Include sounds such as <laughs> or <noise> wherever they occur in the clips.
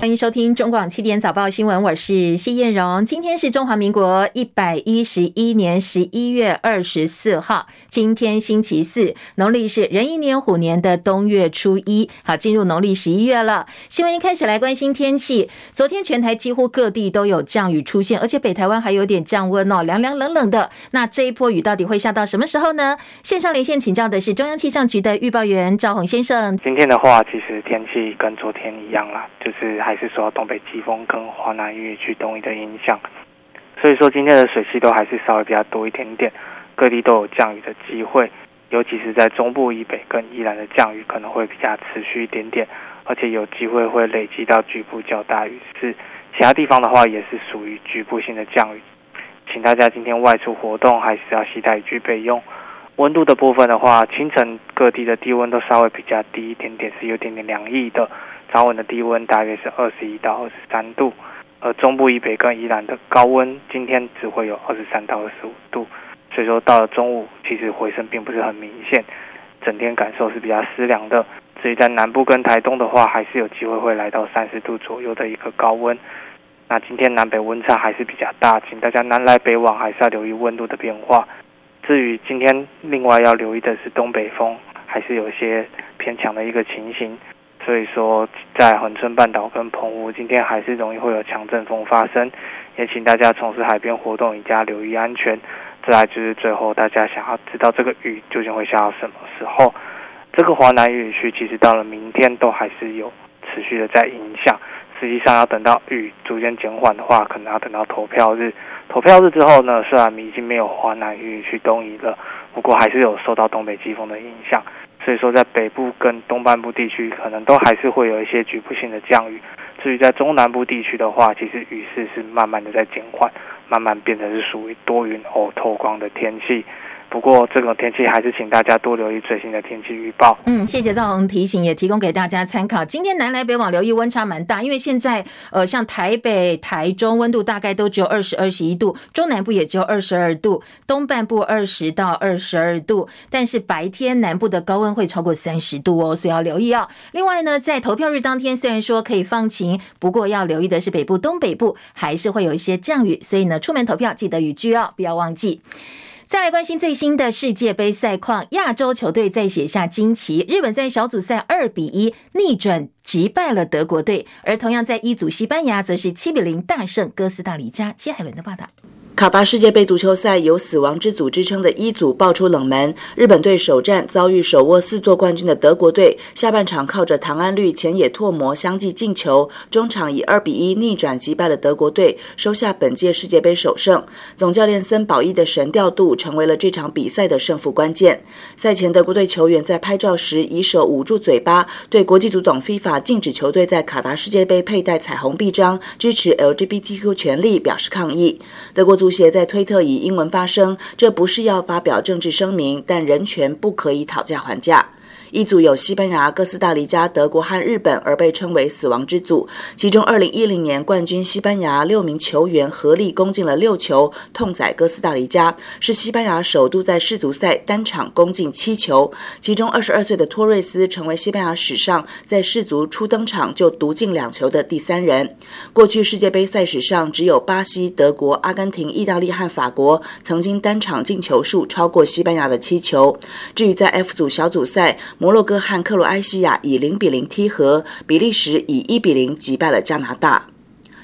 欢迎收听中广七点早报新闻，我是谢燕荣。今天是中华民国一百一十一年十一月二十四号，今天星期四，农历是壬寅年虎年的冬月初一。好，进入农历十一月了。新闻一开始来关心天气，昨天全台几乎各地都有降雨出现，而且北台湾还有点降温哦，凉凉冷冷的。那这一波雨到底会下到什么时候呢？线上连线请教的是中央气象局的预报员赵宏先生。今天的话，其实天气跟昨天一样啦，就是还是受到东北季风跟华南雨区东移的影响，所以说今天的水汽都还是稍微比较多一点点，各地都有降雨的机会，尤其是在中部以北跟宜兰的降雨可能会比较持续一点点，而且有机会会累积到局部较大雨势，其他地方的话也是属于局部性的降雨，请大家今天外出活动还是要携带雨具备用。温度的部分的话，清晨各地的低温都稍微比较低一点点，是有点点凉意的。早晚的低温大约是二十一到二十三度，而中部以北跟宜兰的高温今天只会有二十三到二十五度，所以说到了中午，其实回升并不是很明显，整天感受是比较湿凉的。至于在南部跟台东的话，还是有机会会来到三十度左右的一个高温。那今天南北温差还是比较大，请大家南来北往还是要留意温度的变化。至于今天另外要留意的是东北风，还是有些偏强的一个情形，所以说在恒春半岛跟澎湖今天还是容易会有强阵风发生，也请大家从事海边活动一定要留意安全。再来就是最后大家想要知道这个雨究竟会下到什么时候，这个华南雨区其实到了明天都还是有持续的在影响。实际上要等到雨逐渐减缓的话，可能要等到投票日。投票日之后呢，虽然已经没有华南雨区东移了，不过还是有受到东北季风的影响。所以说，在北部跟东半部地区，可能都还是会有一些局部性的降雨。至于在中南部地区的话，其实雨势是慢慢的在减缓，慢慢变成是属于多云偶透光的天气。不过，这个天气还是请大家多留意最新的天气预报。嗯，谢谢赵宏提醒，也提供给大家参考。今天南来北往留意温差蛮大，因为现在呃，像台北、台中温度大概都只有二十二十一度，中南部也只有二十二度，东半部二十到二十二度。但是白天南部的高温会超过三十度哦，所以要留意哦。另外呢，在投票日当天，虽然说可以放晴，不过要留意的是北部、东北部还是会有一些降雨，所以呢，出门投票记得雨具哦，不要忘记。再来关心最新的世界杯赛况，亚洲球队再写下惊奇，日本在小组赛二比一逆转击败了德国队，而同样在一组西班牙则是七比零大胜哥斯达黎加。接海伦的报道。卡达世界杯足球赛有“死亡之组”之称的一组爆出冷门，日本队首战遭遇手握四座冠军的德国队，下半场靠着唐安绿、浅野拓磨相继进球，中场以二比一逆转击败了德国队，收下本届世界杯首胜。总教练森保一的神调度成为了这场比赛的胜负关键。赛前，德国队球员在拍照时以手捂住嘴巴，对国际足总 FIFA 禁止球队在卡达世界杯佩戴彩虹臂章、支持 LGBTQ 权利表示抗议。德国足协在推特以英文发声，这不是要发表政治声明，但人权不可以讨价还价。一组有西班牙、哥斯达黎加、德国和日本，而被称为“死亡之组”。其中，2010年冠军西班牙六名球员合力攻进了六球，痛宰哥斯达黎加，是西班牙首度在世足赛单场攻进七球。其中，22岁的托瑞斯成为西班牙史上在世足初登场就独进两球的第三人。过去世界杯赛史上，只有巴西、德国、阿根廷、意大利和法国曾经单场进球数超过西班牙的七球。至于在 F 组小组赛，摩洛哥和克罗埃西亚以零比零踢和，比利时以一比零击败了加拿大。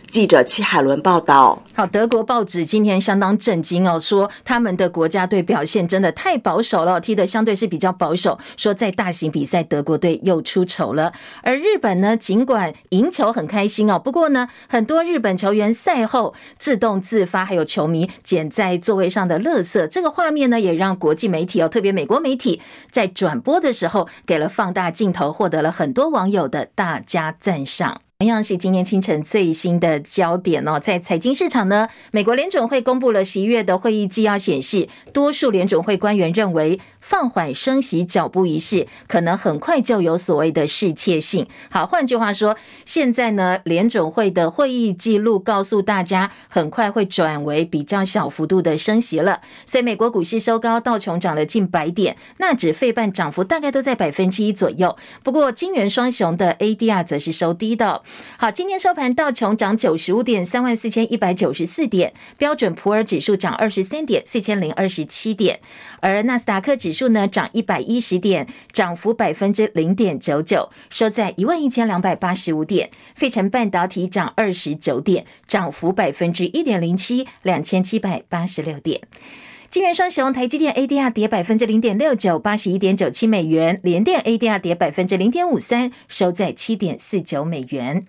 记者戚海伦报道。好，德国报纸今天相当震惊哦，说他们的国家队表现真的太保守了，踢得相对是比较保守。说在大型比赛，德国队又出丑了。而日本呢，尽管赢球很开心哦，不过呢，很多日本球员赛后自动自发，还有球迷捡在座位上的垃圾，这个画面呢，也让国际媒体哦，特别美国媒体在转播的时候给了放大镜头，获得了很多网友的大加赞赏。同样是今天清晨最新的焦点哦，在财经市场呢，美国联准会公布了十一月的会议纪要，显示多数联准会官员认为放缓升息脚步一事，可能很快就有所谓的适切性。好，换句话说，现在呢，联准会的会议记录告诉大家，很快会转为比较小幅度的升息了。所以，美国股市收高，道琼涨了近百点，纳指费半涨幅大概都在百分之一左右。不过，金元双雄的 ADR 则是收低的。好，今天收盘，道琼涨九十五点，三万四千一百九十四点；标准普尔指数涨二十三点，四千零二十七点；而纳斯达克指数呢，涨一百一十点，涨幅百分之零点九九，收在一万一千两百八十五点。费城半导体涨二十九点，涨幅百分之一点零七，两千七百八十六点。金元双雄，台积电 ADR 跌百分之零点六九，八十一点九七美元；联电 ADR 跌百分之零点五三，收在七点四九美元。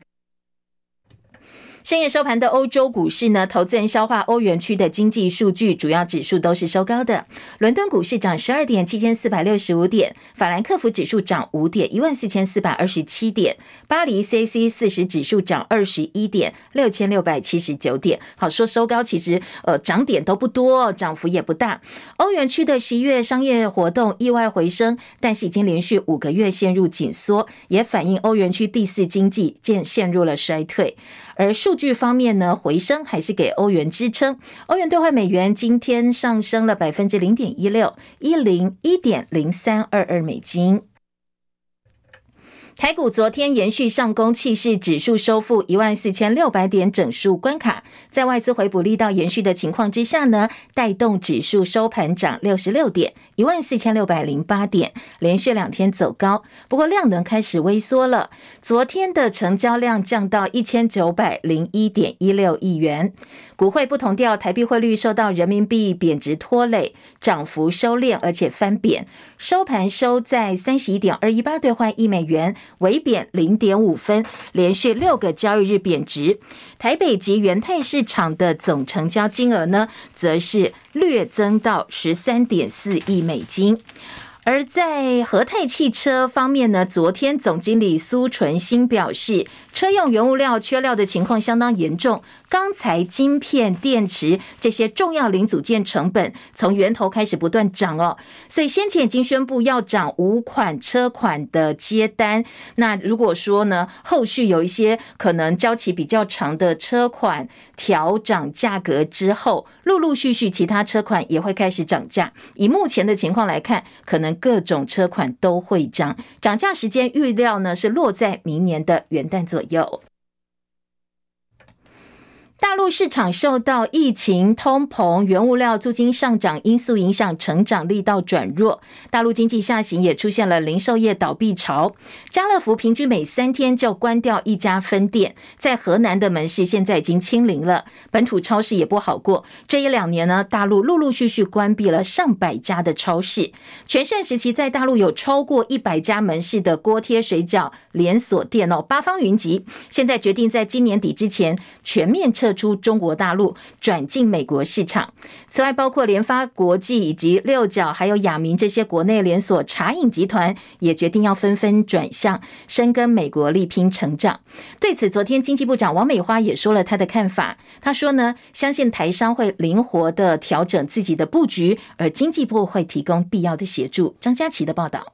深夜收盘的欧洲股市呢，投资人消化欧元区的经济数据，主要指数都是收高的。伦敦股市涨十二点，七千四百六十五点；法兰克福指数涨五点，一万四千四百二十七点；巴黎 CAC 四十指数涨二十一点，六千六百七十九点。好，说收高，其实呃涨点都不多，涨幅也不大。欧元区的十一月商业活动意外回升，但是已经连续五个月陷入紧缩，也反映欧元区第四经济渐陷入了衰退。而数据方面呢，回升还是给欧元支撑。欧元兑换美元今天上升了百分之零点一六，一零一点零三二二美金。台股昨天延续上攻气势，指数收复一万四千六百点整数关卡，在外资回补力道延续的情况之下呢，带动指数收盘涨六十六点，一万四千六百零八点，连续两天走高。不过量能开始微缩了，昨天的成交量降到一千九百零一点一六亿元。股汇不同调，台币汇率受到人民币贬值拖累，涨幅收敛，而且翻贬，收盘收在三十一点二一八兑换一美元，微贬零点五分，连续六个交易日贬值。台北及元泰市场的总成交金额呢，则是略增到十三点四亿美金。而在和泰汽车方面呢，昨天总经理苏纯兴表示，车用原物料缺料的情况相当严重，钢材、晶片、电池这些重要零组件成本从源头开始不断涨哦，所以先前已经宣布要涨五款车款的接单。那如果说呢，后续有一些可能交期比较长的车款调涨价格之后，陆陆续续其他车款也会开始涨价。以目前的情况来看，可能各种车款都会涨，涨价时间预料呢是落在明年的元旦左右。大陆市场受到疫情、通膨、原物料、租金上涨因素影响，成长力道转弱。大陆经济下行也出现了零售业倒闭潮。家乐福平均每三天就关掉一家分店，在河南的门市现在已经清零了。本土超市也不好过。这一两年呢，大陆陆陆续续关闭了上百家的超市。全盛时期，在大陆有超过一百家门市的锅贴水饺连锁店哦，八方云集。现在决定在今年底之前全面撤。撤出中国大陆，转进美国市场。此外，包括联发国际以及六角，还有亚明这些国内连锁茶饮集团，也决定要纷纷转向，深耕美国，力拼成长。对此，昨天经济部长王美花也说了他的看法。他说呢，相信台商会灵活地调整自己的布局，而经济部会提供必要的协助。张佳琪的报道。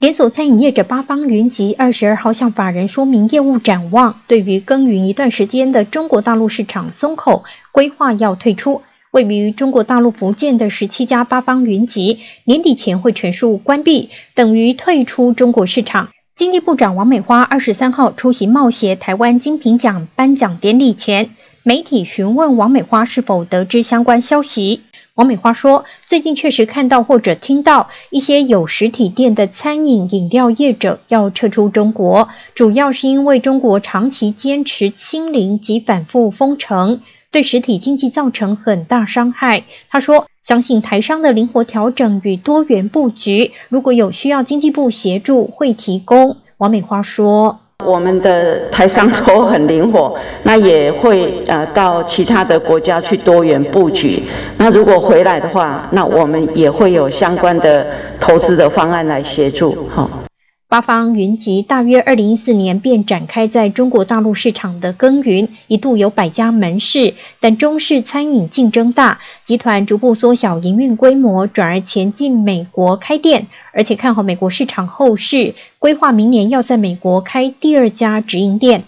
连锁餐饮业者八方云集二十二号向法人说明业务展望，对于耕耘一段时间的中国大陆市场松口，规划要退出。位于中国大陆福建的十七家八方云集，年底前会全数关闭，等于退出中国市场。经济部长王美花二十三号出席贸协台湾精品奖颁奖典礼前，媒体询问王美花是否得知相关消息。王美花说：“最近确实看到或者听到一些有实体店的餐饮饮料业者要撤出中国，主要是因为中国长期坚持清零及反复封城，对实体经济造成很大伤害。”他说：“相信台商的灵活调整与多元布局，如果有需要经济部协助，会提供。”王美花说。我们的台商都很灵活，<laughs> 那也会呃到其他的国家去多元布局。那如果回来的话，那我们也会有相关的投资的方案来协助。好。八方云集，大约二零一四年便展开在中国大陆市场的耕耘，一度有百家门市，但中式餐饮竞争大，集团逐步缩小营运规模，转而前进美国开店，而且看好美国市场后市，规划明年要在美国开第二家直营店。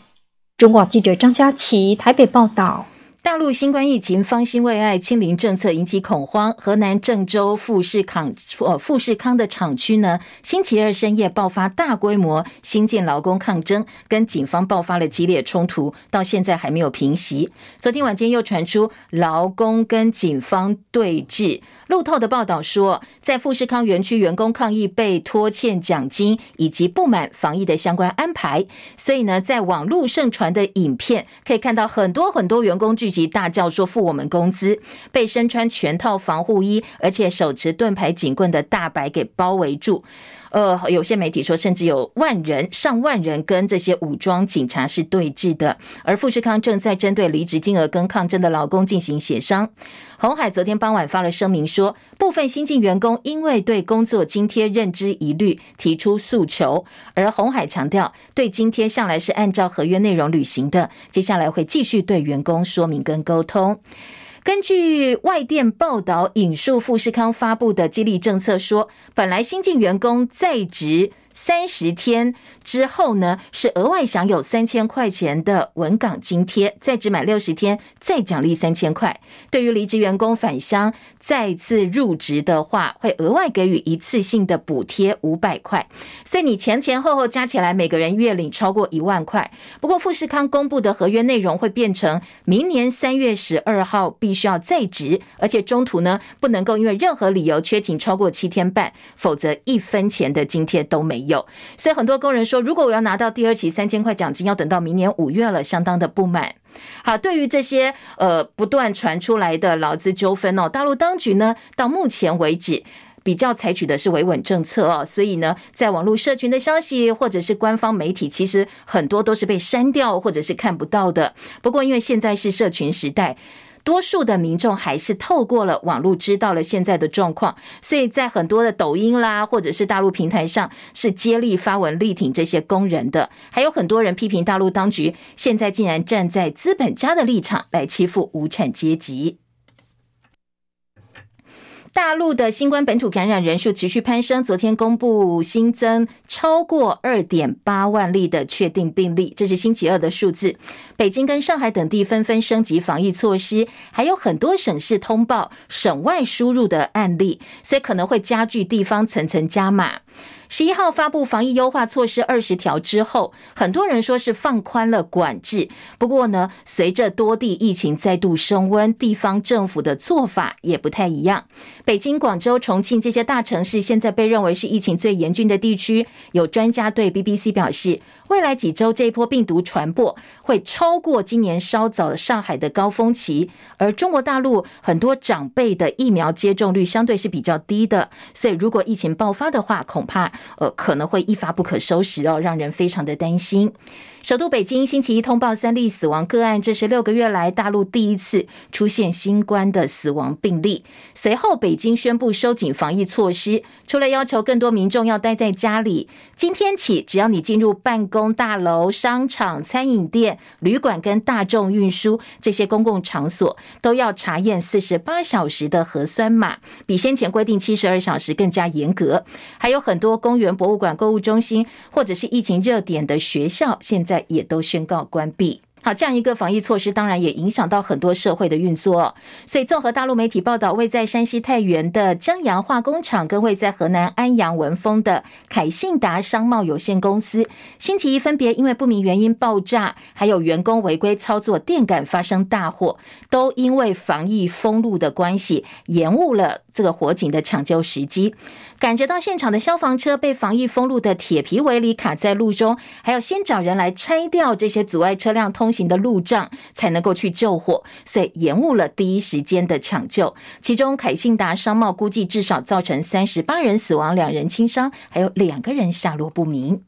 中广记者张佳琪台北报道。大陆新冠疫情方兴未艾，清零政策引起恐慌。河南郑州富士康呃富士康的厂区呢，星期二深夜爆发大规模新建劳工抗争，跟警方爆发了激烈冲突，到现在还没有平息。昨天晚间又传出劳工跟警方对峙。路透的报道说，在富士康园区员工抗议被拖欠奖金以及不满防疫的相关安排，所以呢，在网路盛传的影片可以看到很多很多员工聚集大叫说付我们工资，被身穿全套防护衣而且手持盾牌警棍的大白给包围住。呃，有些媒体说，甚至有万人、上万人跟这些武装警察是对峙的。而富士康正在针对离职金额跟抗争的劳工进行协商。红海昨天傍晚发了声明说，部分新进员工因为对工作津贴认知疑虑提出诉求，而红海强调，对津贴向来是按照合约内容履行的，接下来会继续对员工说明跟沟通。根据外电报道，引述富士康发布的激励政策说，本来新进员工在职三十天之后呢，是额外享有三千块钱的稳岗津贴，在职满六十天再奖励三千块。对于离职员工返乡再次入职的话，会额外给予一次性的补贴五百块，所以你前前后后加起来，每个人月领超过一万块。不过富士康公布的合约内容会变成明年三月十二号必须要在职，而且中途呢不能够因为任何理由缺勤超过七天半，否则一分钱的津贴都没有。有所以很多工人说，如果我要拿到第二期三千块奖金，要等到明年五月了，相当的不满。好，对于这些呃不断传出来的劳资纠纷哦，大陆当局呢到目前为止比较采取的是维稳政策哦，所以呢，在网络社群的消息或者是官方媒体，其实很多都是被删掉或者是看不到的。不过因为现在是社群时代。多数的民众还是透过了网络知道了现在的状况，所以在很多的抖音啦，或者是大陆平台上是接力发文力挺这些工人的，还有很多人批评大陆当局现在竟然站在资本家的立场来欺负无产阶级。大陆的新冠本土感染人数持续攀升，昨天公布新增超过二点八万例的确定病例，这是星期二的数字。北京跟上海等地纷纷升级防疫措施，还有很多省市通报省外输入的案例，所以可能会加剧地方层层加码。十一号发布防疫优化措施二十条之后，很多人说是放宽了管制。不过呢，随着多地疫情再度升温，地方政府的做法也不太一样。北京、广州、重庆这些大城市现在被认为是疫情最严峻的地区。有专家对 BBC 表示，未来几周这一波病毒传播会超过今年稍早上海的高峰期。而中国大陆很多长辈的疫苗接种率相对是比较低的，所以如果疫情爆发的话，恐怕。呃，可能会一发不可收拾哦，让人非常的担心。首都北京星期一通报三例死亡个案，这是六个月来大陆第一次出现新冠的死亡病例。随后，北京宣布收紧防疫措施，除了要求更多民众要待在家里，今天起，只要你进入办公大楼、商场、餐饮店、旅馆跟大众运输这些公共场所，都要查验四十八小时的核酸码，比先前规定七十二小时更加严格。还有很多公园、博物馆、购物中心或者是疫情热点的学校，现。在也都宣告关闭。好，这样一个防疫措施，当然也影响到很多社会的运作。所以，综合大陆媒体报道，位在山西太原的江阳化工厂，跟位在河南安阳文峰的凯信达商贸有限公司，星期一分别因为不明原因爆炸，还有员工违规操作电杆发生大火，都因为防疫封路的关系，延误了这个火警的抢救时机。赶着到现场的消防车被防疫封路的铁皮围篱卡在路中，还要先找人来拆掉这些阻碍车辆通行的路障，才能够去救火，所以延误了第一时间的抢救。其中凯信达商贸估计至少造成三十八人死亡，两人轻伤，还有两个人下落不明。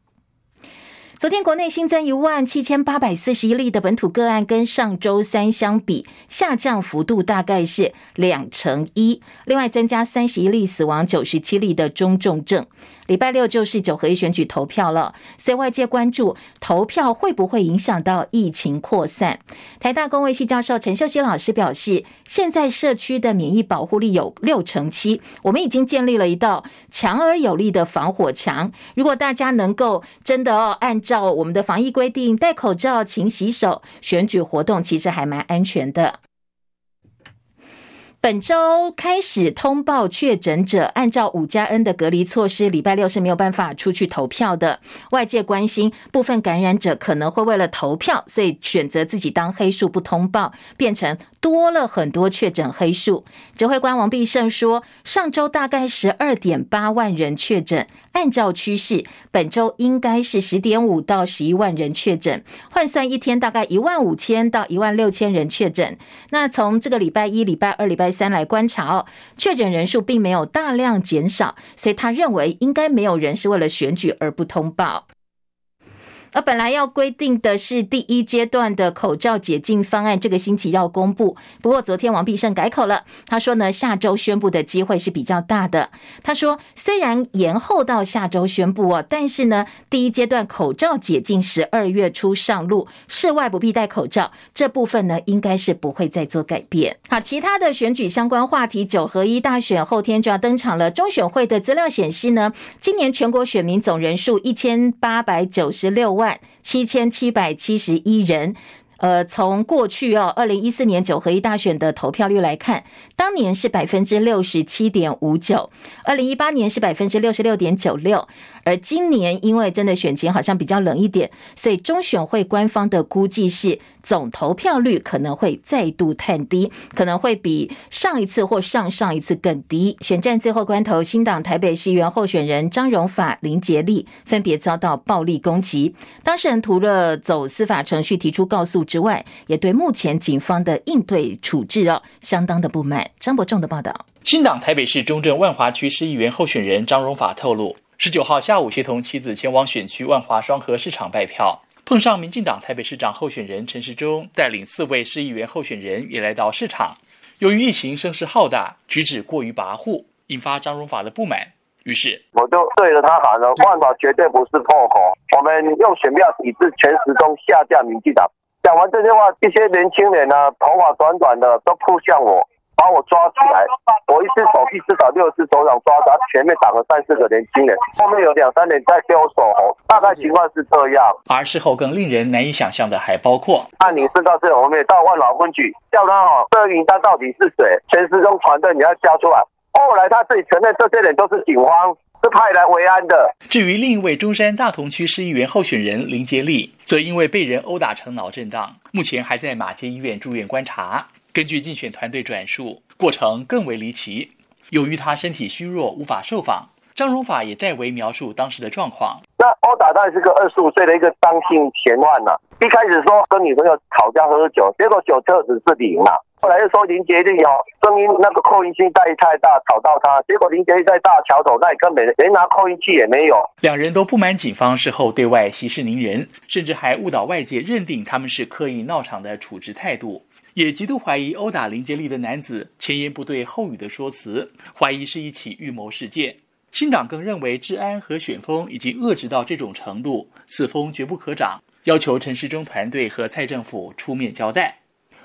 昨天国内新增一万七千八百四十一例的本土个案，跟上周三相比下降幅度大概是两成一。另外增加三十一例死亡，九十七例的中重症。礼拜六就是九合一选举投票了，所以外界关注投票会不会影响到疫情扩散。台大公卫系教授陈秀熙老师表示，现在社区的免疫保护力有六成七，我们已经建立了一道强而有力的防火墙。如果大家能够真的哦，按照我们的防疫规定戴口罩、勤洗手，选举活动其实还蛮安全的。本周开始通报确诊者，按照五加 N 的隔离措施，礼拜六是没有办法出去投票的。外界关心部分感染者可能会为了投票，所以选择自己当黑数不通报，变成多了很多确诊黑数。指挥官王必胜说，上周大概十二点八万人确诊，按照趋势，本周应该是十点五到十一万人确诊，换算一天大概一万五千到一万六千人确诊。那从这个礼拜一、礼拜二、礼拜三来观察哦，确诊人数并没有大量减少，所以他认为应该没有人是为了选举而不通报。而本来要规定的是第一阶段的口罩解禁方案，这个星期要公布。不过昨天王必胜改口了，他说呢，下周宣布的机会是比较大的。他说，虽然延后到下周宣布哦，但是呢，第一阶段口罩解禁十二月初上路，室外不必戴口罩，这部分呢，应该是不会再做改变。好，其他的选举相关话题，九合一大选后天就要登场了。中选会的资料显示呢，今年全国选民总人数一千八百九十六万。万七千七百七十一人，呃，从过去哦，二零一四年九合一大选的投票率来看，当年是百分之六十七点五九，二零一八年是百分之六十六点九六。而今年因为真的选情好像比较冷一点，所以中选会官方的估计是总投票率可能会再度探低，可能会比上一次或上上一次更低。选战最后关头，新党台北市议员候选人张荣法、林杰利分别遭到暴力攻击，当事人除了走司法程序提出告诉之外，也对目前警方的应对处置哦相当的不满。张伯仲的报道，新党台北市中正万华区市议员候选人张荣法透露。十九号下午，协同妻子前往选区万华双和市场拜票，碰上民进党台北市长候选人陈时中带领四位市议员候选人也来到市场。由于一行声势浩大，举止过于跋扈，引发张荣法的不满。于是我就对着他喊了：“万华绝对不是破口，我们用选票抵制全时中下架民进党。”讲完这些话，一些年轻人呢，头发短短的都扑向我。把我抓起来，我一只手臂至少六只手掌抓他，前面挡了三四个年轻人，后面有两三人在丢手，大概情况是这样。而事后更令人难以想象的还包括，按你知道这我们也到万老分局叫他哦，这个名单到底是谁？全时中团队你要交出来。后来他自己承认，这些人都是警方是派来维安的。至于另一位中山大同区市议员候选人林杰利，则因为被人殴打成脑震荡，目前还在马街医院住院观察。根据竞选团队转述，过程更为离奇。由于他身体虚弱，无法受访，张荣法也代为描述当时的状况。那殴打他是个二十五岁的一个张姓嫌犯呐。一开始说跟女朋友吵架喝酒，结果酒测值是零嘛。后来又说林杰利哦，声音那个扩音器带太大，吵到他。结果林杰利在大桥头，那里根本连拿扩音器也没有。两人都不满警方事后对外息事宁人，甚至还误导外界认定他们是刻意闹场的处置态度。也极度怀疑殴打林杰利的男子前言不对后语的说辞，怀疑是一起预谋事件。新党更认为治安和选风已经遏制到这种程度，此风绝不可长，要求陈时中团队和蔡政府出面交代。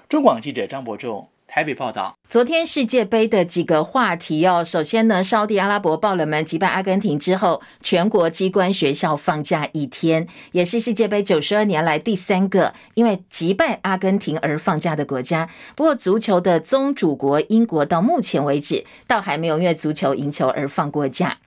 中广记者张伯仲。台北报道，昨天世界杯的几个话题哦。首先呢，沙地阿拉伯爆冷门击败阿根廷之后，全国机关学校放假一天，也是世界杯九十二年来第三个因为击败阿根廷而放假的国家。不过，足球的宗主国英国到目前为止倒还没有因为足球赢球而放过假。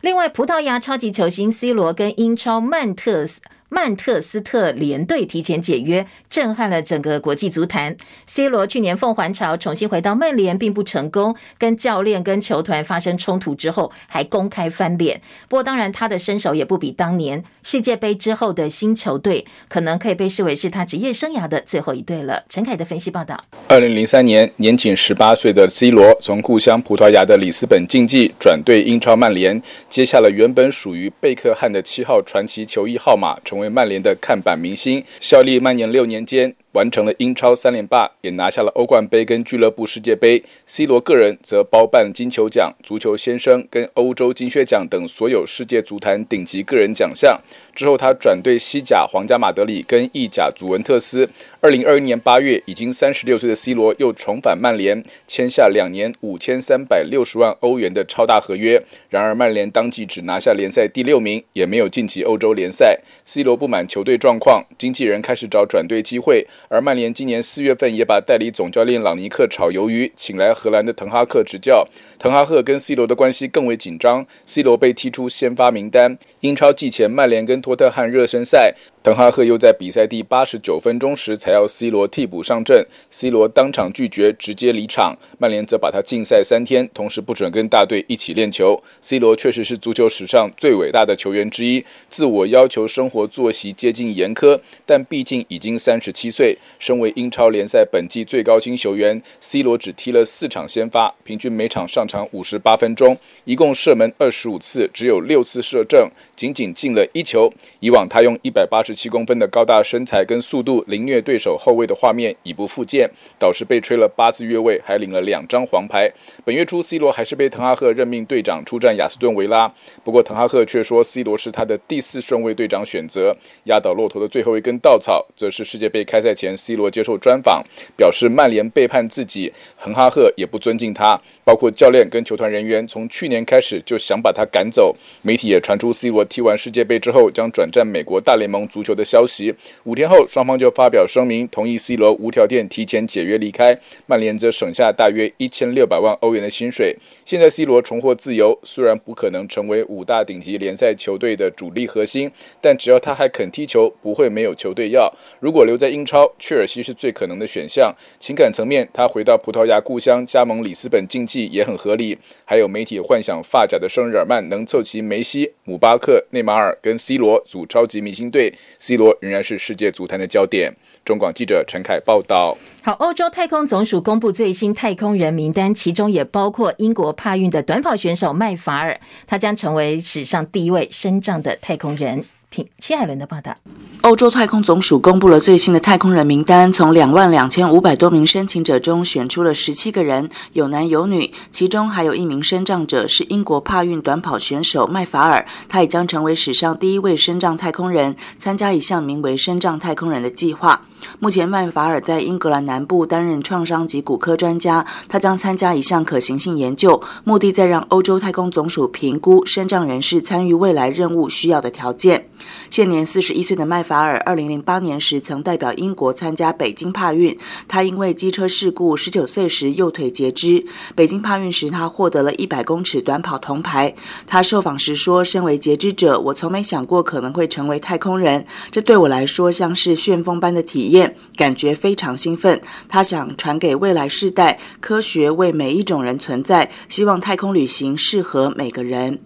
另外，葡萄牙超级球星 C 罗跟英超曼特斯。曼特斯特联队提前解约，震撼了整个国际足坛。C 罗去年凤凰潮重新回到曼联，并不成功，跟教练跟球团发生冲突之后，还公开翻脸。不过，当然他的身手也不比当年世界杯之后的新球队，可能可以被视为是他职业生涯的最后一队了。陈凯的分析报道：二零零三年，年仅十八岁的 C 罗从故乡葡萄牙的里斯本竞技转队英超曼联，接下了原本属于贝克汉的七号传奇球衣号码，成为曼联的看板明星，效力曼联六年间，完成了英超三连霸，也拿下了欧冠杯跟俱乐部世界杯。C 罗个人则包办金球奖、足球先生跟欧洲金靴奖等所有世界足坛顶级个人奖项。之后，他转队西甲皇家马德里跟意甲祖文特斯。二零二一年八月，已经三十六岁的 C 罗又重返曼联，签下两年五千三百六十万欧元的超大合约。然而，曼联当即只拿下联赛第六名，也没有晋级欧洲联赛。C 罗不满球队状况，经纪人开始找转队机会。而曼联今年四月份也把代理总教练朗尼克炒鱿鱼，请来荷兰的滕哈赫执教。滕哈赫跟 C 罗的关系更为紧张，C 罗被踢出先发名单。英超季前，曼联跟托特汉热身赛，滕哈赫又在比赛第八十九分钟时才要 C 罗替补上阵，C 罗当场拒绝，直接离场。曼联则把他禁赛三天，同时不准跟大队一起练球。C 罗确实是足球史上最伟大的球员之一，自我要求生活作息接近严苛，但毕竟已经三十七岁。身为英超联赛本季最高薪球员，C 罗只踢了四场先发，平均每场上场五十八分钟，一共射门二十五次，只有六次射正，仅仅进了一球。以往他用一百八十七公分的高大身材跟速度凌虐对手后卫的画面已不复见，导致被吹了八次越位，还领了两张黄牌。本月初，C 罗还是被滕哈赫任命队长出战亚斯顿维拉，不过滕哈赫却说 C 罗是他的第四顺位队长选择。压倒骆驼的最后一根稻草，则是世界杯开赛前，C 罗接受专访，表示曼联背叛自己，滕哈赫也不尊敬他，包括教练。跟球团人员从去年开始就想把他赶走，媒体也传出 C 罗踢完世界杯之后将转战美国大联盟足足球的消息。五天后，双方就发表声明，同意 C 罗无条件提前解约离开，曼联则省下大约一千六百万欧元的薪水。现在 C 罗重获自由，虽然不可能成为五大顶级联赛球队的主力核心，但只要他还肯踢球，不会没有球队要。如果留在英超，切尔西是最可能的选项。情感层面，他回到葡萄牙故乡，加盟里斯本竞技也很。合理，还有媒体幻想发夹的生日耳曼能凑齐梅西、姆巴克、内马尔跟 C 罗组超级明星队，C 罗仍然是世界足坛的焦点。中广记者陈凯报道。好，欧洲太空总署公布最新太空人名单，其中也包括英国帕运的短跑选手麦法尔，他将成为史上第一位身障的太空人。请戚海伦的报道。欧洲太空总署公布了最新的太空人名单，从两万两千五百多名申请者中选出了十七个人，有男有女，其中还有一名身障者，是英国帕运短跑选手麦法尔，他也将成为史上第一位身障太空人，参加一项名为“身障太空人”的计划。目前，麦法尔在英格兰南部担任创伤及骨科专家。他将参加一项可行性研究，目的在让欧洲太空总署评估身障人士参与未来任务需要的条件。现年四十一岁的麦法尔，二零零八年时曾代表英国参加北京帕运。他因为机车事故，十九岁时右腿截肢。北京帕运时，他获得了一百公尺短跑铜牌。他受访时说：“身为截肢者，我从没想过可能会成为太空人，这对我来说像是旋风般的体验。”感觉非常兴奋，他想传给未来世代，科学为每一种人存在，希望太空旅行适合每个人。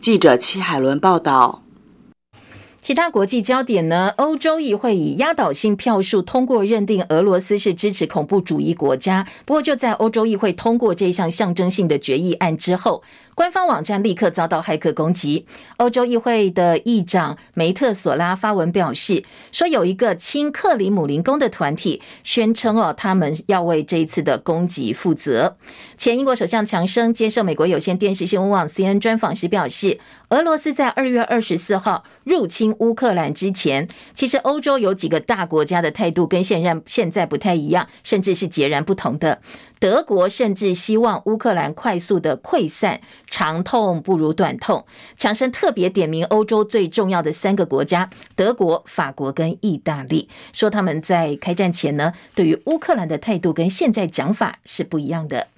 记者戚海伦报道。其他国际焦点呢？欧洲议会以压倒性票数通过认定俄罗斯是支持恐怖主义国家。不过就在欧洲议会通过这项象征性的决议案之后，官方网站立刻遭到骇客攻击。欧洲议会的议长梅特索拉发文表示，说有一个亲克里姆林宫的团体宣称哦，他们要为这一次的攻击负责。前英国首相强生接受美国有线电视新闻网 CNN 专访时表示，俄罗斯在二月二十四号入侵乌克兰之前，其实欧洲有几个大国家的态度跟现在现在不太一样，甚至是截然不同的。德国甚至希望乌克兰快速的溃散，长痛不如短痛。强生特别点名欧洲最重要的三个国家：德国、法国跟意大利，说他们在开战前呢，对于乌克兰的态度跟现在讲法是不一样的。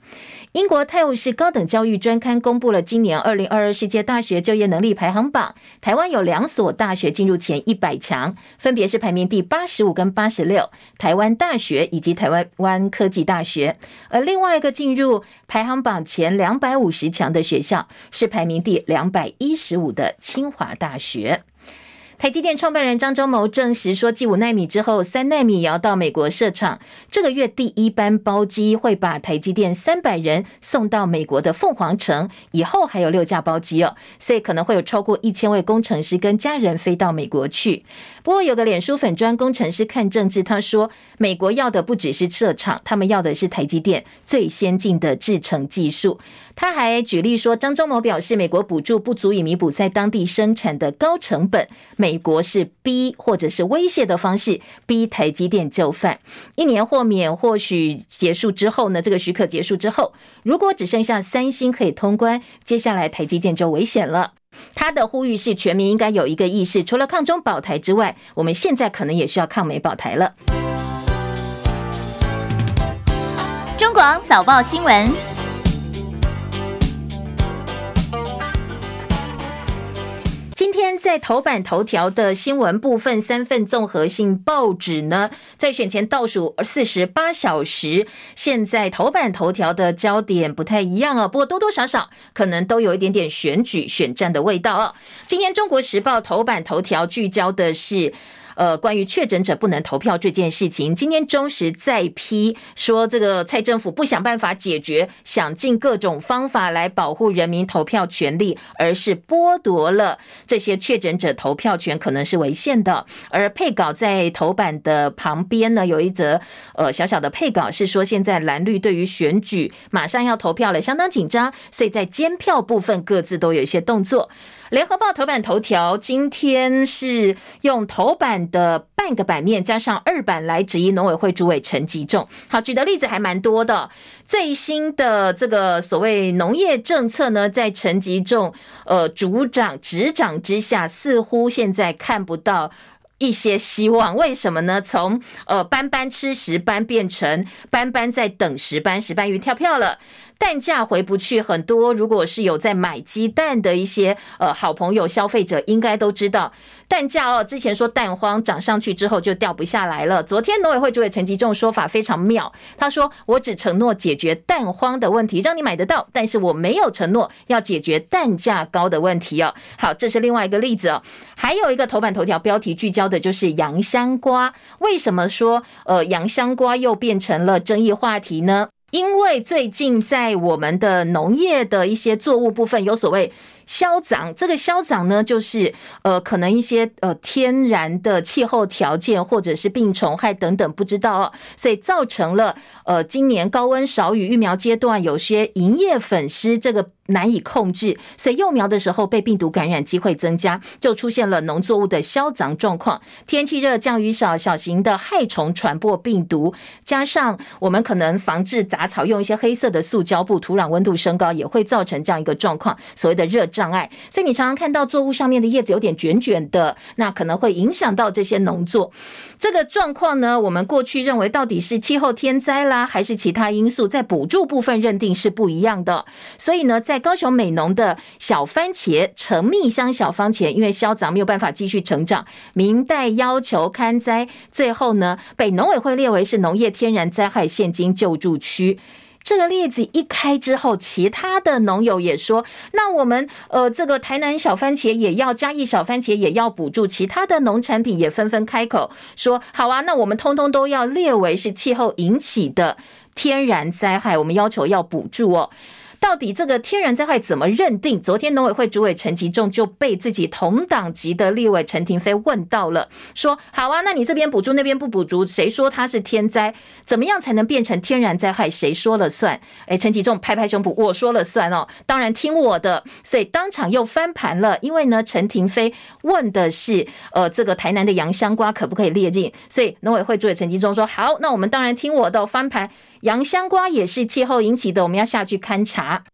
英国《泰晤士高等教育专刊》公布了今年二零二二世界大学就业能力排行榜，台湾有两所大学进入前一百强，分别是排名第八十五跟八十六，台湾大学以及台湾湾科技大学。而另外一个进入排行榜前两百五十强的学校是排名第两百一十五的清华大学。台积电创办人张忠谋证实说，继五奈米之后，三奈米也要到美国设厂。这个月第一班包机会把台积电三百人送到美国的凤凰城，以后还有六架包机哦，所以可能会有超过一千位工程师跟家人飞到美国去。不过有个脸书粉专工程师看政治，他说美国要的不只是设厂，他们要的是台积电最先进的制程技术。他还举例说，张忠谋表示，美国补助不足以弥补在当地生产的高成本，美国是逼或者是威胁的方式逼台积电就范。一年豁免或许结束之后呢，这个许可结束之后，如果只剩下三星可以通关，接下来台积电就危险了。他的呼吁是，全民应该有一个意识，除了抗中保台之外，我们现在可能也需要抗美保台了。中广早报新闻。今天在头版头条的新闻部分，三份综合性报纸呢，在选前倒数四十八小时，现在头版头条的焦点不太一样哦，不过多多少少可能都有一点点选举选战的味道哦。今天《中国时报》头版头条聚焦的是。呃，关于确诊者不能投票这件事情，今天中时再批说，这个蔡政府不想办法解决，想尽各种方法来保护人民投票权利，而是剥夺了这些确诊者投票权，可能是违宪的。而配稿在头版的旁边呢，有一则呃小小的配稿是说，现在蓝绿对于选举马上要投票了，相当紧张，所以在监票部分各自都有一些动作。联合报头版头条今天是用头版的半个版面加上二版来质疑农委会主委陈吉仲。好，举的例子还蛮多的。最新的这个所谓农业政策呢，在陈吉仲呃主掌执掌之下，似乎现在看不到一些希望。为什么呢？从呃班班吃十斑变成班班在等十斑，十斑鱼跳票了。蛋价回不去，很多如果是有在买鸡蛋的一些呃好朋友消费者，应该都知道蛋价哦。之前说蛋荒涨上去之后就掉不下来了。昨天农委会主委陈吉仲说法非常妙，他说：“我只承诺解决蛋荒的问题，让你买得到，但是我没有承诺要解决蛋价高的问题哦。”好，这是另外一个例子哦。还有一个头版头条标题聚焦的就是洋香瓜，为什么说呃洋香瓜又变成了争议话题呢？因为最近在我们的农业的一些作物部分有所谓消长，这个消长呢，就是呃，可能一些呃天然的气候条件或者是病虫害等等，不知道哦，所以造成了呃今年高温少雨，育苗阶段有些银叶粉丝这个。难以控制，所以幼苗的时候被病毒感染机会增加，就出现了农作物的消长状况。天气热，降雨少，小型的害虫传播病毒，加上我们可能防治杂草用一些黑色的塑胶布，土壤温度升高也会造成这样一个状况，所谓的热障碍。所以你常常看到作物上面的叶子有点卷卷的，那可能会影响到这些农作。这个状况呢，我们过去认为到底是气候天灾啦，还是其他因素，在补助部分认定是不一样的。所以呢，在高雄美浓的小番茄、橙蜜香小番茄，因为消长没有办法继续成长，民代要求勘灾，最后呢被农委会列为是农业天然灾害现金救助区。这个例子一开之后，其他的农友也说：“那我们呃，这个台南小番茄也要，加，一小番茄也要补助。”其他的农产品也纷纷开口说：“好啊，那我们通通都要列为是气候引起的天然灾害，我们要求要补助哦。”到底这个天然灾害怎么认定？昨天农委会主委陈吉仲就被自己同党籍的立委陈亭妃问到了，说：“好啊，那你这边补助，那边不补助，谁说它是天灾？怎么样才能变成天然灾害？谁说了算？”哎，陈吉仲拍拍胸脯，我说了算哦，当然听我的，所以当场又翻盘了。因为呢，陈亭妃问的是，呃，这个台南的洋香瓜可不可以列进？所以农委会主委陈吉仲说：“好，那我们当然听我的，翻盘。”洋香瓜也是气候引起的，我们要下去勘察。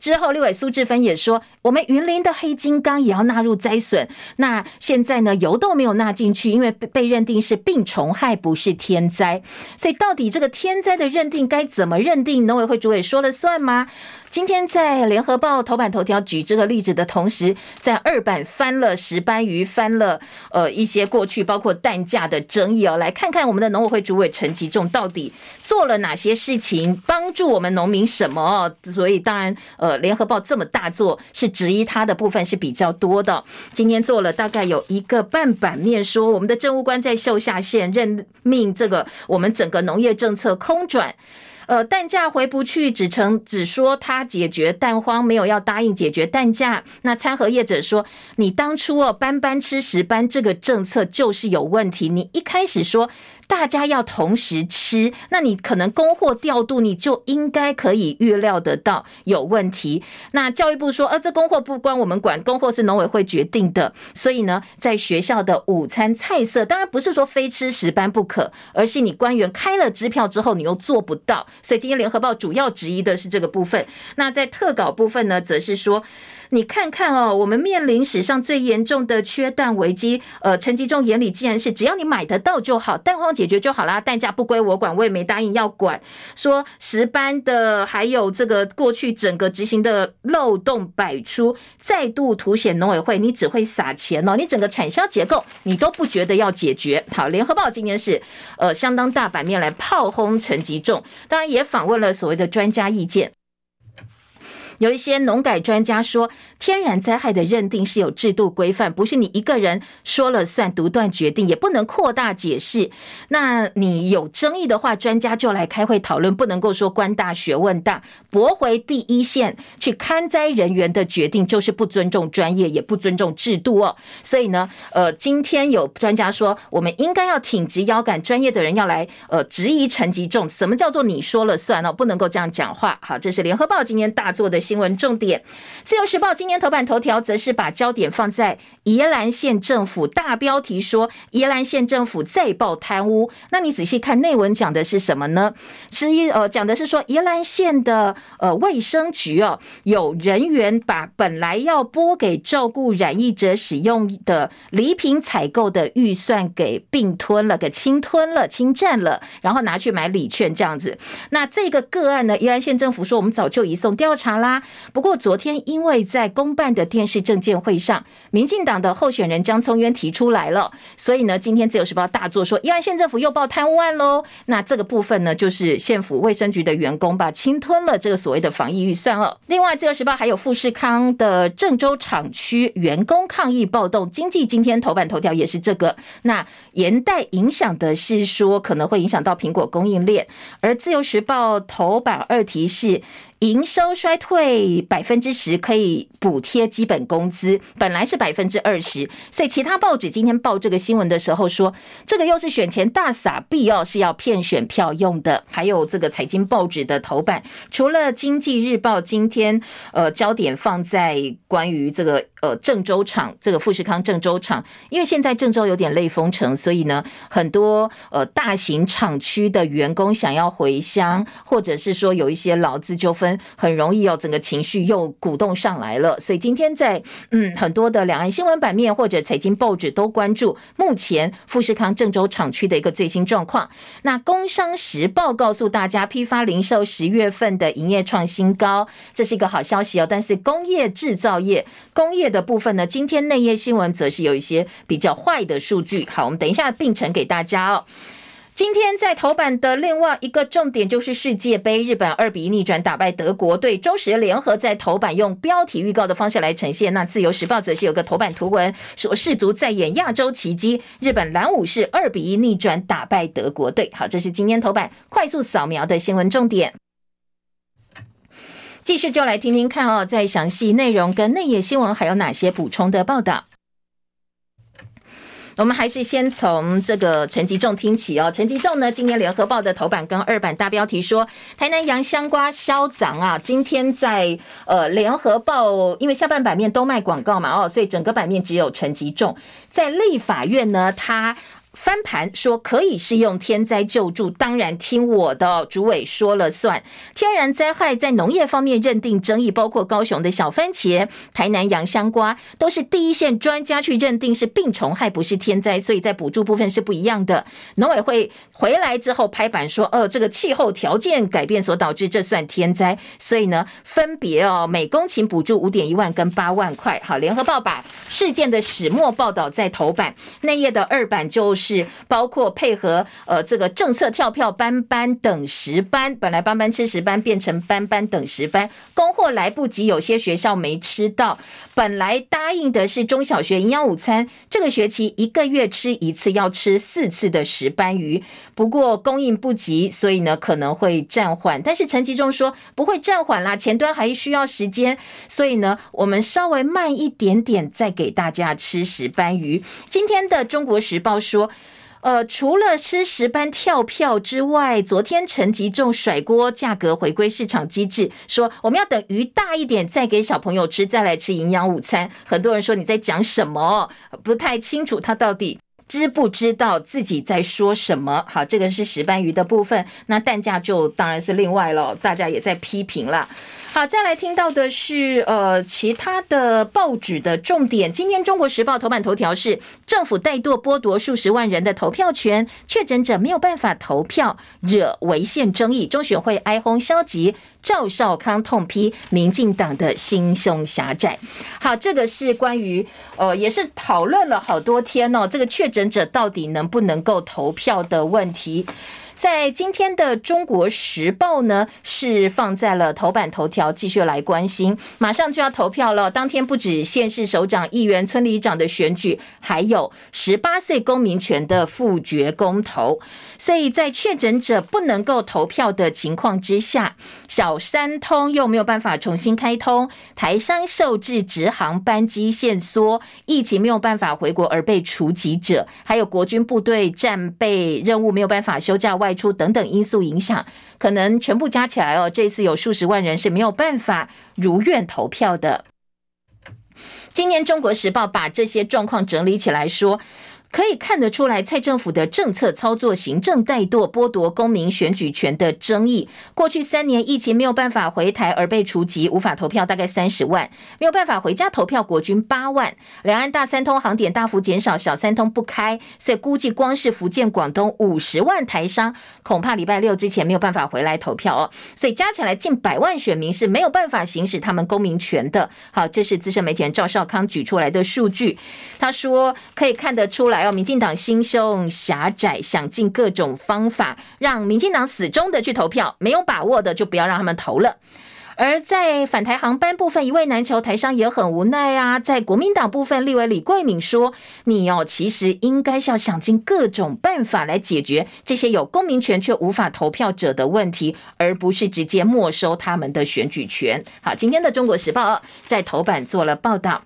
之后，立委苏志芬也说，我们云林的黑金刚也要纳入灾损。那现在呢，油豆没有纳进去，因为被被认定是病虫害，不是天灾。所以，到底这个天灾的认定该怎么认定？农委会主委说了算吗？今天在联合报头版头条举这个例子的同时，在二版翻了石斑鱼，翻了呃一些过去包括蛋价的争议哦，来看看我们的农委会主委陈吉仲到底做了哪些事情，帮助我们农民什么？所以当然呃，联合报这么大做，是质疑他的部分是比较多的。今天做了大概有一个半版面，说我们的政务官在秀下限，任命这个我们整个农业政策空转。呃，蛋价回不去，只成只说他解决蛋荒，没有要答应解决蛋价。那餐盒业者说，你当初哦，班班吃十斑这个政策就是有问题。你一开始说。大家要同时吃，那你可能供货调度，你就应该可以预料得到有问题。那教育部说，呃，这供货不关我们管，供货是农委会决定的。所以呢，在学校的午餐菜色，当然不是说非吃十斑不可，而是你官员开了支票之后，你又做不到。所以今天联合报主要质疑的是这个部分。那在特稿部分呢，则是说。你看看哦，我们面临史上最严重的缺蛋危机。呃，陈吉仲眼里竟然是只要你买得到就好，蛋荒解决就好啦，蛋价不归我管，我也没答应要管。说石斑的，还有这个过去整个执行的漏洞百出，再度凸显农委会你只会撒钱哦，你整个产销结构你都不觉得要解决。好，联合报今天是呃相当大版面来炮轰陈吉仲，当然也访问了所谓的专家意见。有一些农改专家说，天然灾害的认定是有制度规范，不是你一个人说了算，独断决定，也不能扩大解释。那你有争议的话，专家就来开会讨论，不能够说官大学问大，驳回第一线去勘灾人员的决定，就是不尊重专业，也不尊重制度哦。所以呢，呃，今天有专家说，我们应该要挺直腰杆，专业的人要来呃质疑陈吉仲，什么叫做你说了算哦？不能够这样讲话。好，这是联合报今天大做的新新闻重点，自由时报今天头版头条则是把焦点放在宜兰县政府，大标题说宜兰县政府再报贪污。那你仔细看内文讲的是什么呢？是一呃讲的是说宜兰县的呃卫生局哦，有人员把本来要拨给照顾染疫者使用的礼品采购的预算给并吞了，给侵吞了，侵占了，然后拿去买礼券这样子。那这个个案呢，宜兰县政府说我们早就移送调查啦。不过昨天，因为在公办的电视政见会上，民进党的候选人江聪渊提出来了，所以呢，今天自由时报大作说，宜兰县政府又爆贪污案喽。那这个部分呢，就是县府卫生局的员工吧，侵吞了这个所谓的防疫预算哦。另外，自由时报还有富士康的郑州厂区员工抗议暴动，经济今天头版头条也是这个。那连带影响的是说，可能会影响到苹果供应链，而自由时报头版二题是。营收衰退百分之十可以补贴基本工资，本来是百分之二十，所以其他报纸今天报这个新闻的时候说，这个又是选前大撒币哦，是要骗选票用的。还有这个财经报纸的头版，除了经济日报今天呃焦点放在关于这个呃郑州厂这个富士康郑州厂，因为现在郑州有点类封城，所以呢很多呃大型厂区的员工想要回乡，或者是说有一些劳资纠纷。很容易哦，整个情绪又鼓动上来了，所以今天在嗯很多的两岸新闻版面或者财经报纸都关注目前富士康郑州厂区的一个最新状况。那工商时报告诉大家，批发零售十月份的营业创新高，这是一个好消息哦。但是工业制造业、工业的部分呢，今天内页新闻则是有一些比较坏的数据。好，我们等一下并呈给大家哦。今天在头版的另外一个重点就是世界杯，日本二比一逆转打败德国队。中时联合在头版用标题预告的方式来呈现。那自由时报则是有个头版图文，说世足再演亚洲奇迹，日本蓝武士二比一逆转打败德国队。好，这是今天头版 <laughs> 快速扫描的新闻重点。继续就来听听看哦，在详细内容跟内页新闻还有哪些补充的报道。我们还是先从这个陈吉仲听起哦。陈吉仲呢，今天联合报的头版跟二版大标题说，台南洋香瓜销涨啊。今天在呃联合报，因为下半版面都卖广告嘛哦，所以整个版面只有陈吉仲在立法院呢，他。翻盘说可以适用天灾救助，当然听我的，主委说了算。天然灾害在农业方面认定争议，包括高雄的小番茄、台南洋香瓜，都是第一线专家去认定是病虫害，不是天灾，所以在补助部分是不一样的。农委会回来之后拍板说，呃，这个气候条件改变所导致，这算天灾，所以呢，分别哦每公顷补助五点一万跟八万块。好，联合报把事件的始末报道在头版，内页的二版就是。是包括配合呃这个政策跳票班班等十班，本来班班吃十班变成班班等十班，供货来不及，有些学校没吃到。本来答应的是中小学营养午餐，这个学期一个月吃一次，要吃四次的石斑鱼。不过供应不及，所以呢可能会暂缓。但是陈吉仲说不会暂缓啦，前端还需要时间，所以呢我们稍微慢一点点再给大家吃石斑鱼。今天的中国时报说。呃，除了吃石斑跳票之外，昨天陈吉仲甩锅，价格回归市场机制，说我们要等鱼大一点再给小朋友吃，再来吃营养午餐。很多人说你在讲什么？不太清楚他到底知不知道自己在说什么。好，这个是石斑鱼的部分，那蛋价就当然是另外了，大家也在批评了。好，再来听到的是，呃，其他的报纸的重点。今天《中国时报》头版头条是政府怠惰剥夺数十万人的投票权，确诊者没有办法投票，惹违宪争议。中选会哀轰消极，赵少康痛批民进党的心胸狭窄。好，这个是关于，呃，也是讨论了好多天哦，这个确诊者到底能不能够投票的问题。在今天的《中国时报》呢，是放在了头版头条，继续来关心。马上就要投票了，当天不止县市首长、议员、村里长的选举，还有十八岁公民权的复决公投。所以在确诊者不能够投票的情况之下，小三通又没有办法重新开通，台商受制直航班机限缩，疫情没有办法回国而被除籍者，还有国军部队战备任务没有办法休假外出等等因素影响，可能全部加起来哦，这次有数十万人是没有办法如愿投票的。今年《中国时报》把这些状况整理起来说。可以看得出来，蔡政府的政策操作、行政怠惰、剥夺公民选举权的争议。过去三年疫情没有办法回台而被除籍，无法投票，大概三十万；没有办法回家投票，国军八万。两岸大三通航点大幅减少，小三通不开，所以估计光是福建、广东五十万台商，恐怕礼拜六之前没有办法回来投票哦。所以加起来近百万选民是没有办法行使他们公民权的。好，这是资深媒体人赵少康举出来的数据。他说可以看得出来。要民进党心胸狭窄，想尽各种方法让民进党死忠的去投票，没有把握的就不要让他们投了。而在返台航班部分，一位难求，台商也很无奈啊。在国民党部分，立委李贵敏说：“你哦，其实应该是要想尽各种办法来解决这些有公民权却无法投票者的问题，而不是直接没收他们的选举权。”好，今天的《中国时报》在头版做了报道。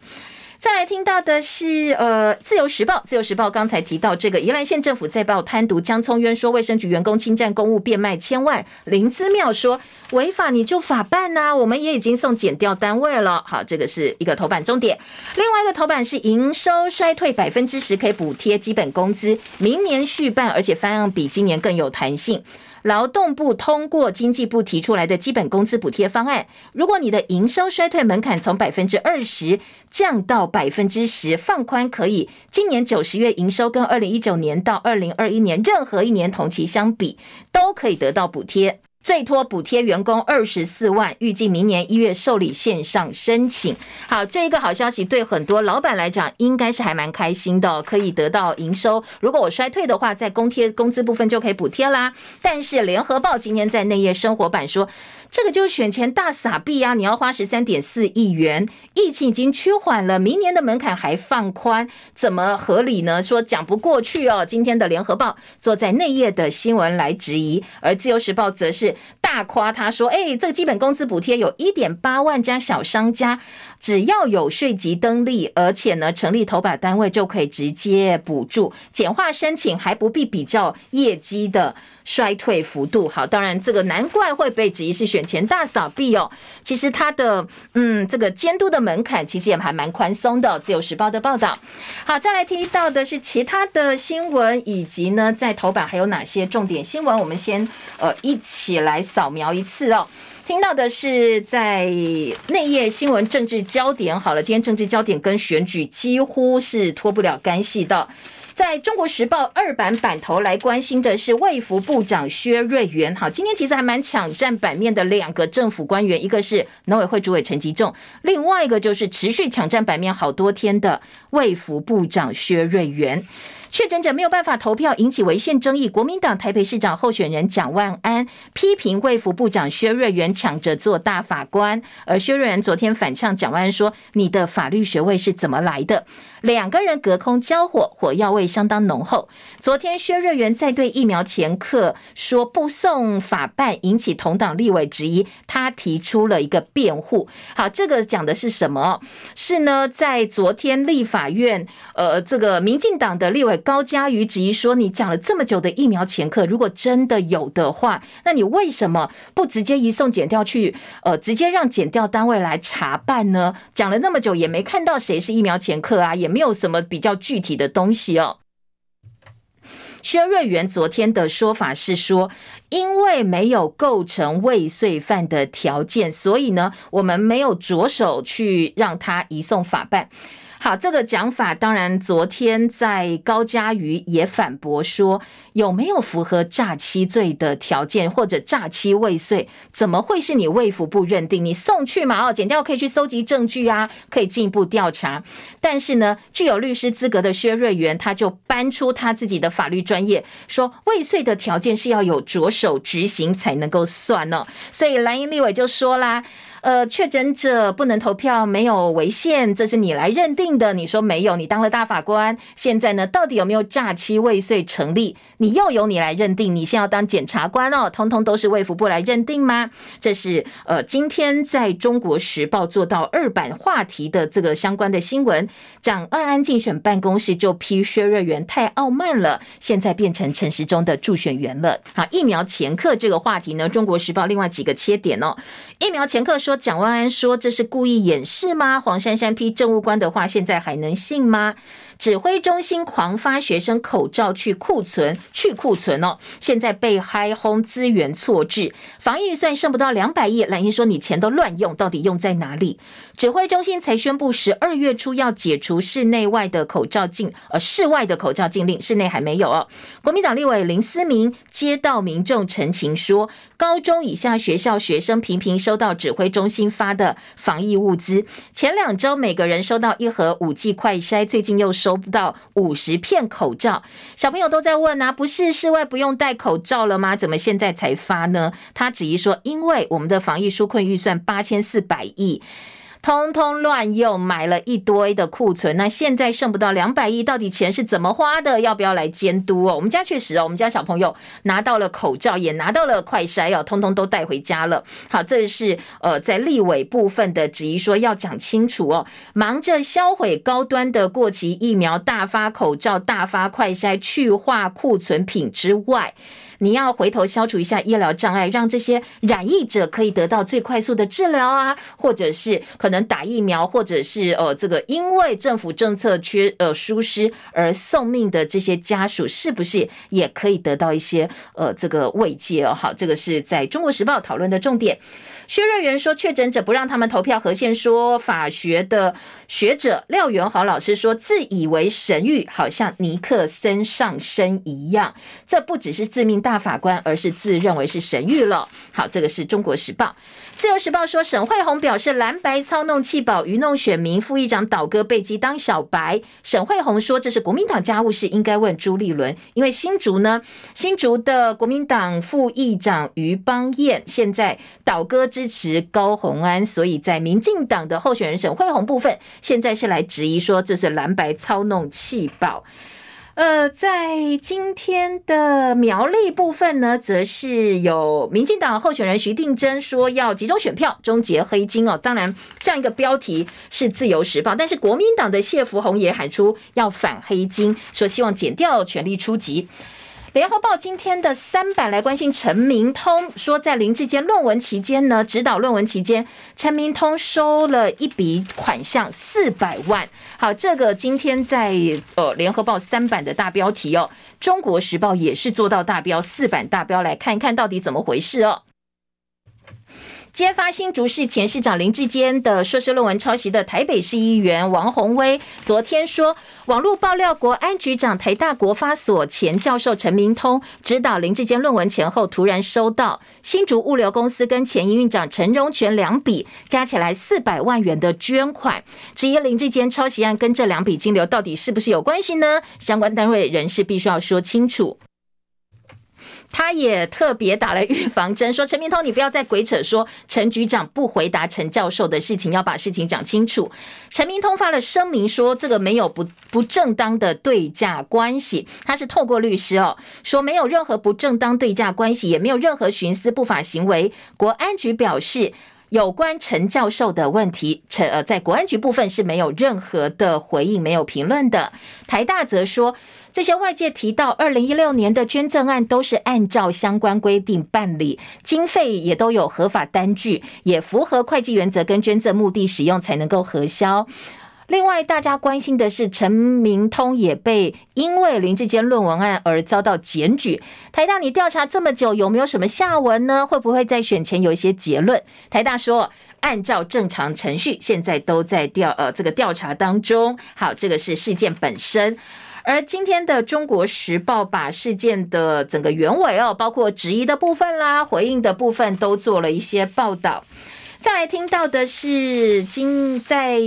再来听到的是，呃，《自由时报》。《自由时报》刚才提到，这个宜兰县政府在报贪渎，江聪渊说卫生局员工侵占公务变卖千万，林姿妙说违法你就法办呐、啊，我们也已经送检调单位了。好，这个是一个头版重点。另外一个头版是营收衰退百分之十可以补贴基本工资，明年续办，而且方案比今年更有弹性。劳动部通过经济部提出来的基本工资补贴方案，如果你的营收衰退门槛从百分之二十降到百分之十，放宽可以，今年九十月营收跟二零一九年到二零二一年任何一年同期相比，都可以得到补贴。最多补贴员工二十四万，预计明年一月受理线上申请。好，这一个好消息对很多老板来讲，应该是还蛮开心的，可以得到营收。如果我衰退的话，在公贴工资部分就可以补贴啦。但是联合报今天在内页生活版说。这个就是选前大撒币啊！你要花十三点四亿元，疫情已经趋缓了，明年的门槛还放宽，怎么合理呢？说讲不过去哦。今天的联合报坐在内页的新闻来质疑，而自由时报则是大夸他说：“哎，这个基本工资补贴有一点八万家小商家，只要有税籍登记，而且呢成立投保单位就可以直接补助，简化申请还不必比较业绩的。”衰退幅度好，当然这个难怪会被质疑是选前大扫币哦。其实它的嗯，这个监督的门槛其实也还蛮宽松的。自由时报的报道，好，再来听到的是其他的新闻，以及呢在头版还有哪些重点新闻？我们先呃一起来扫描一次哦。听到的是在内页新闻政治焦点，好了，今天政治焦点跟选举几乎是脱不了干系的。在中国时报二版版头来关心的是卫福部长薛瑞元。好，今天其实还蛮抢占版面的两个政府官员，一个是农委会主委陈吉仲，另外一个就是持续抢占版面好多天的卫福部长薛瑞元。确诊者没有办法投票，引起违宪争议。国民党台北市长候选人蒋万安批评卫福部长薛瑞元抢着做大法官，而薛瑞元昨天反呛蒋万安说：“你的法律学位是怎么来的？”两个人隔空交火，火药味相当浓厚。昨天薛瑞元在对疫苗前客说不送法办，引起同党立委质疑。他提出了一个辩护。好，这个讲的是什么？是呢，在昨天立法院，呃，这个民进党的立委高嘉瑜质疑说，你讲了这么久的疫苗前客，如果真的有的话，那你为什么不直接移送检调去？呃，直接让检调单位来查办呢？讲了那么久，也没看到谁是疫苗前客啊，也。没有什么比较具体的东西哦。薛瑞元昨天的说法是说，因为没有构成未遂犯的条件，所以呢，我们没有着手去让他移送法办。好，这个讲法当然，昨天在高嘉瑜也反驳说，有没有符合诈欺罪的条件或者诈欺未遂，怎么会是你卫福部认定？你送去嘛？哦，检调可以去搜集证据啊，可以进一步调查。但是呢，具有律师资格的薛瑞元他就搬出他自己的法律专业，说未遂的条件是要有着手执行才能够算呢。所以蓝营立委就说啦。呃，确诊者不能投票，没有违宪，这是你来认定的。你说没有，你当了大法官，现在呢，到底有没有诈欺未遂成立？你又由你来认定。你先要当检察官哦，通通都是卫福部来认定吗？这是呃，今天在中国时报做到二版话题的这个相关的新闻。蒋万安竞选办公室就批薛瑞元太傲慢了，现在变成陈时中的助选员了。好，疫苗前客这个话题呢，中国时报另外几个切点哦，疫苗前客。说蒋万安说，这是故意掩饰吗？黄珊珊批政务官的话，现在还能信吗？指挥中心狂发学生口罩去库存，去库存哦！现在被嗨轰资源错置，防疫预算剩不到两百亿。蓝营说你钱都乱用，到底用在哪里？指挥中心才宣布十二月初要解除室内外的口罩禁，呃，室外的口罩禁令，室内还没有哦。国民党立委林思明接到民众陈情说，高中以下学校学生频频收到指挥中心发的防疫物资，前两周每个人收到一盒五 G 快筛，最近又收。收不到五十片口罩，小朋友都在问啊，不是室外不用戴口罩了吗？怎么现在才发呢？他质疑说，因为我们的防疫纾困预算八千四百亿。通通乱用，买了一堆的库存，那现在剩不到两百亿，到底钱是怎么花的？要不要来监督哦？我们家确实哦，我们家小朋友拿到了口罩，也拿到了快筛哦，通通都带回家了。好，这是呃在立委部分的质疑，说要讲清楚哦，忙着销毁高端的过期疫苗，大发口罩，大发快筛，去化库存品之外。你要回头消除一下医疗障碍，让这些染疫者可以得到最快速的治疗啊，或者是可能打疫苗，或者是呃这个因为政府政策缺呃疏失而送命的这些家属，是不是也可以得到一些呃这个慰藉哦？好，这个是在中国时报讨论的重点。薛瑞元说，确诊者不让他们投票。何宪说，法学的学者廖元豪老师说，自以为神谕，好像尼克森上身一样。这不只是自命大法官，而是自认为是神谕了。好，这个是中国时报。自由时报说，沈慧虹表示蓝白操弄弃保，愚弄选民。副议长倒戈被击当小白。沈慧虹说，这是国民党家务事，应该问朱立伦。因为新竹呢，新竹的国民党副议长于邦彦现在倒戈支持高虹安，所以在民进党的候选人沈慧虹部分，现在是来质疑说，这是蓝白操弄弃保。呃，在今天的苗栗部分呢，则是有民进党候选人徐定珍说要集中选票，终结黑金哦。当然，这样一个标题是自由时报，但是国民党的谢福宏也喊出要反黑金，说希望减掉权力出击。联合报今天的三版来关心陈明通，说在林志坚论文期间呢，指导论文期间，陈明通收了一笔款项四百万。好，这个今天在呃联合报三版的大标题哦，中国时报也是做到大标四版大标，来看一看到底怎么回事哦。揭发新竹市前市长林志坚的硕士论文抄袭的台北市议员王宏威，昨天说，网络爆料国安局长台大国发所前教授陈明通指导林志坚论文前后，突然收到新竹物流公司跟前营运长陈荣全两笔加起来四百万元的捐款，质疑林志坚抄袭案跟这两笔金流到底是不是有关系呢？相关单位人士必须要说清楚。他也特别打了预防针，说陈明通，你不要再鬼扯，说陈局长不回答陈教授的事情，要把事情讲清楚。陈明通发了声明说，这个没有不不正当的对价关系，他是透过律师哦，说没有任何不正当对价关系，也没有任何徇私不法行为。国安局表示，有关陈教授的问题，陈呃在国安局部分是没有任何的回应，没有评论的。台大则说。这些外界提到，二零一六年的捐赠案都是按照相关规定办理，经费也都有合法单据，也符合会计原则跟捐赠目的使用才能够核销。另外，大家关心的是，陈明通也被因为林志坚论文案而遭到检举。台大，你调查这么久，有没有什么下文呢？会不会在选前有一些结论？台大说，按照正常程序，现在都在调呃这个调查当中。好，这个是事件本身。而今天的《中国时报》把事件的整个原委哦，包括质疑的部分啦、回应的部分，都做了一些报道。再来听到的是，今在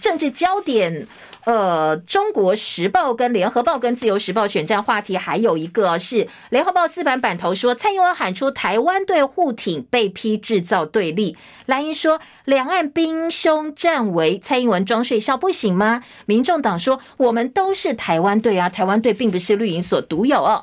政治焦点。呃，中国时报跟联合报跟自由时报选战话题还有一个是联合报四版版头说，蔡英文喊出台湾队护挺被批制造对立。蓝营说两岸兵凶战危，蔡英文装睡笑不行吗？民众党说我们都是台湾队啊，台湾队并不是绿营所独有哦。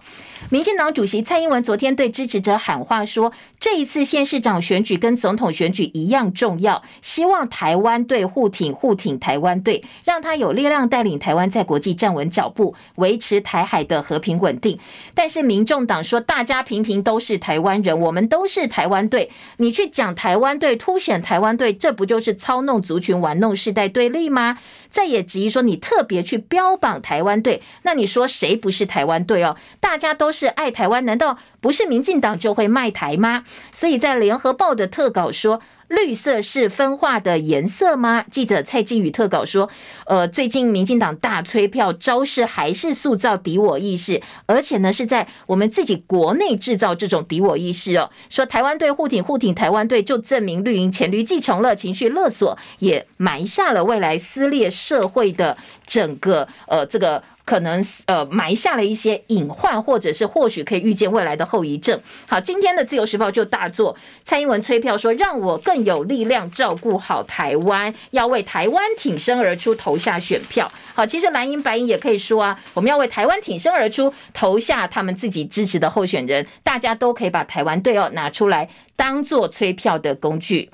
民进党主席蔡英文昨天对支持者喊话说，这一次县市长选举跟总统选举一样重要，希望台湾队护挺护挺台湾队，让他有力量带领台湾在国际站稳脚步，维持台海的和平稳定。但是民众党说，大家平平都是台湾人，我们都是台湾队，你去讲台湾队，凸显台湾队，这不就是操弄族群、玩弄世代对立吗？再也质疑说，你特别去标榜台湾队，那你说谁不是台湾队哦？大家都是爱台湾，难道不是民进党就会卖台吗？所以在联合报的特稿说。绿色是分化的颜色吗？记者蔡静宇特稿说，呃，最近民进党大催票招式还是塑造敌我意识，而且呢是在我们自己国内制造这种敌我意识哦。说台湾队护挺护挺台湾队，就证明绿营黔驴技穷了，情绪勒索也埋下了未来撕裂社会的整个呃这个。可能呃埋下了一些隐患，或者是或许可以预见未来的后遗症。好，今天的自由时报就大作，蔡英文催票说，让我更有力量照顾好台湾，要为台湾挺身而出，投下选票。好，其实蓝营白营也可以说啊，我们要为台湾挺身而出，投下他们自己支持的候选人，大家都可以把台湾队哦拿出来当做催票的工具。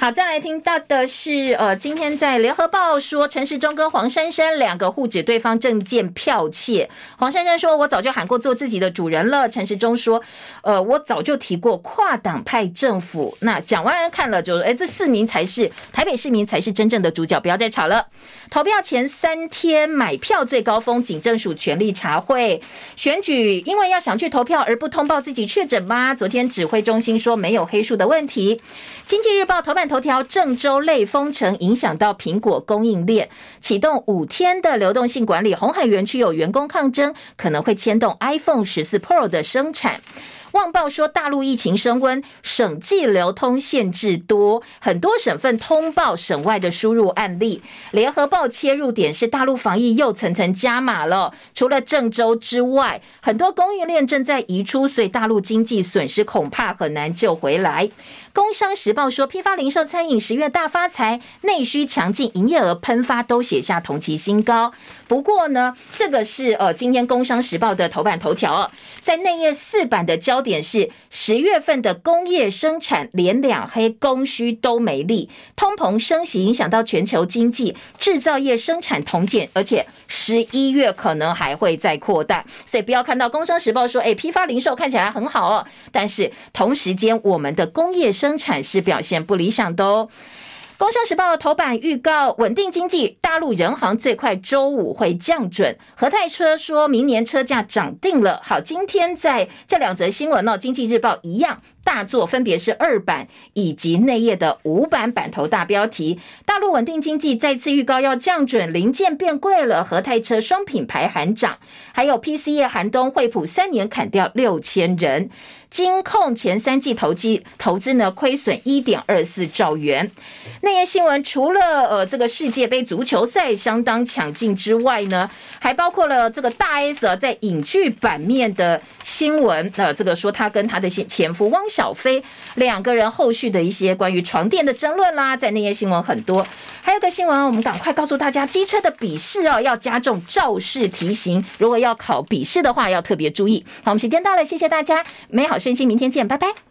好，再来听到的是，呃，今天在联合报说，陈时中跟黄珊珊两个互指对方证件剽窃。黄珊珊说：“我早就喊过做自己的主人了。”陈时中说：“呃，我早就提过跨党派政府。”那蒋万安看了就说：“哎，这市民才是台北市民才是真正的主角，不要再吵了。”投票前三天买票最高峰，警政署全力查会。选举因为要想去投票而不通报自己确诊吗？昨天指挥中心说没有黑数的问题。经济日报头版。头条：郑州类封城影响到苹果供应链，启动五天的流动性管理。红海园区有员工抗争，可能会牵动 iPhone 十四 Pro 的生产。旺报说，大陆疫情升温，省际流通限制多，很多省份通报省外的输入案例。联合报切入点是大陆防疫又层层加码了，除了郑州之外，很多供应链正在移出，所以大陆经济损失恐怕很难救回来。工商时报说，批发零售餐饮十月大发财，内需强劲，营业额喷发，都写下同期新高。不过呢，这个是呃今天工商时报的头版头条哦，在内页四版的交焦点是十月份的工业生产连两黑，供需都没力，通膨升息影响到全球经济，制造业生产同减，而且十一月可能还会再扩大。所以不要看到工商时报说，哎，批发零售看起来很好哦，但是同时间我们的工业生产是表现不理想的哦。工商时报头版预告稳定经济，大陆人行最快周五会降准。和泰车说明年车价涨定了。好，今天在这两则新闻呢，经济日报一样。大作，分别是二版以及内页的五版版头大标题。大陆稳定经济再次预告要降准，零件变贵了，和泰车双品牌喊涨，还有 PC 业寒冬，惠普三年砍掉六千人。金控前三季投机投资呢亏损一点二四兆元。内页新闻除了呃这个世界杯足球赛相当抢镜之外呢，还包括了这个大 S 在影剧版面的新闻。呃，这个说他跟他的前夫汪小飞两个人后续的一些关于床垫的争论啦，在那些新闻很多。还有个新闻，我们赶快告诉大家，机车的笔试哦要加重肇事题型，如果要考笔试的话要特别注意。好，我们时间到了，谢谢大家，美好。身心，明天见，拜拜。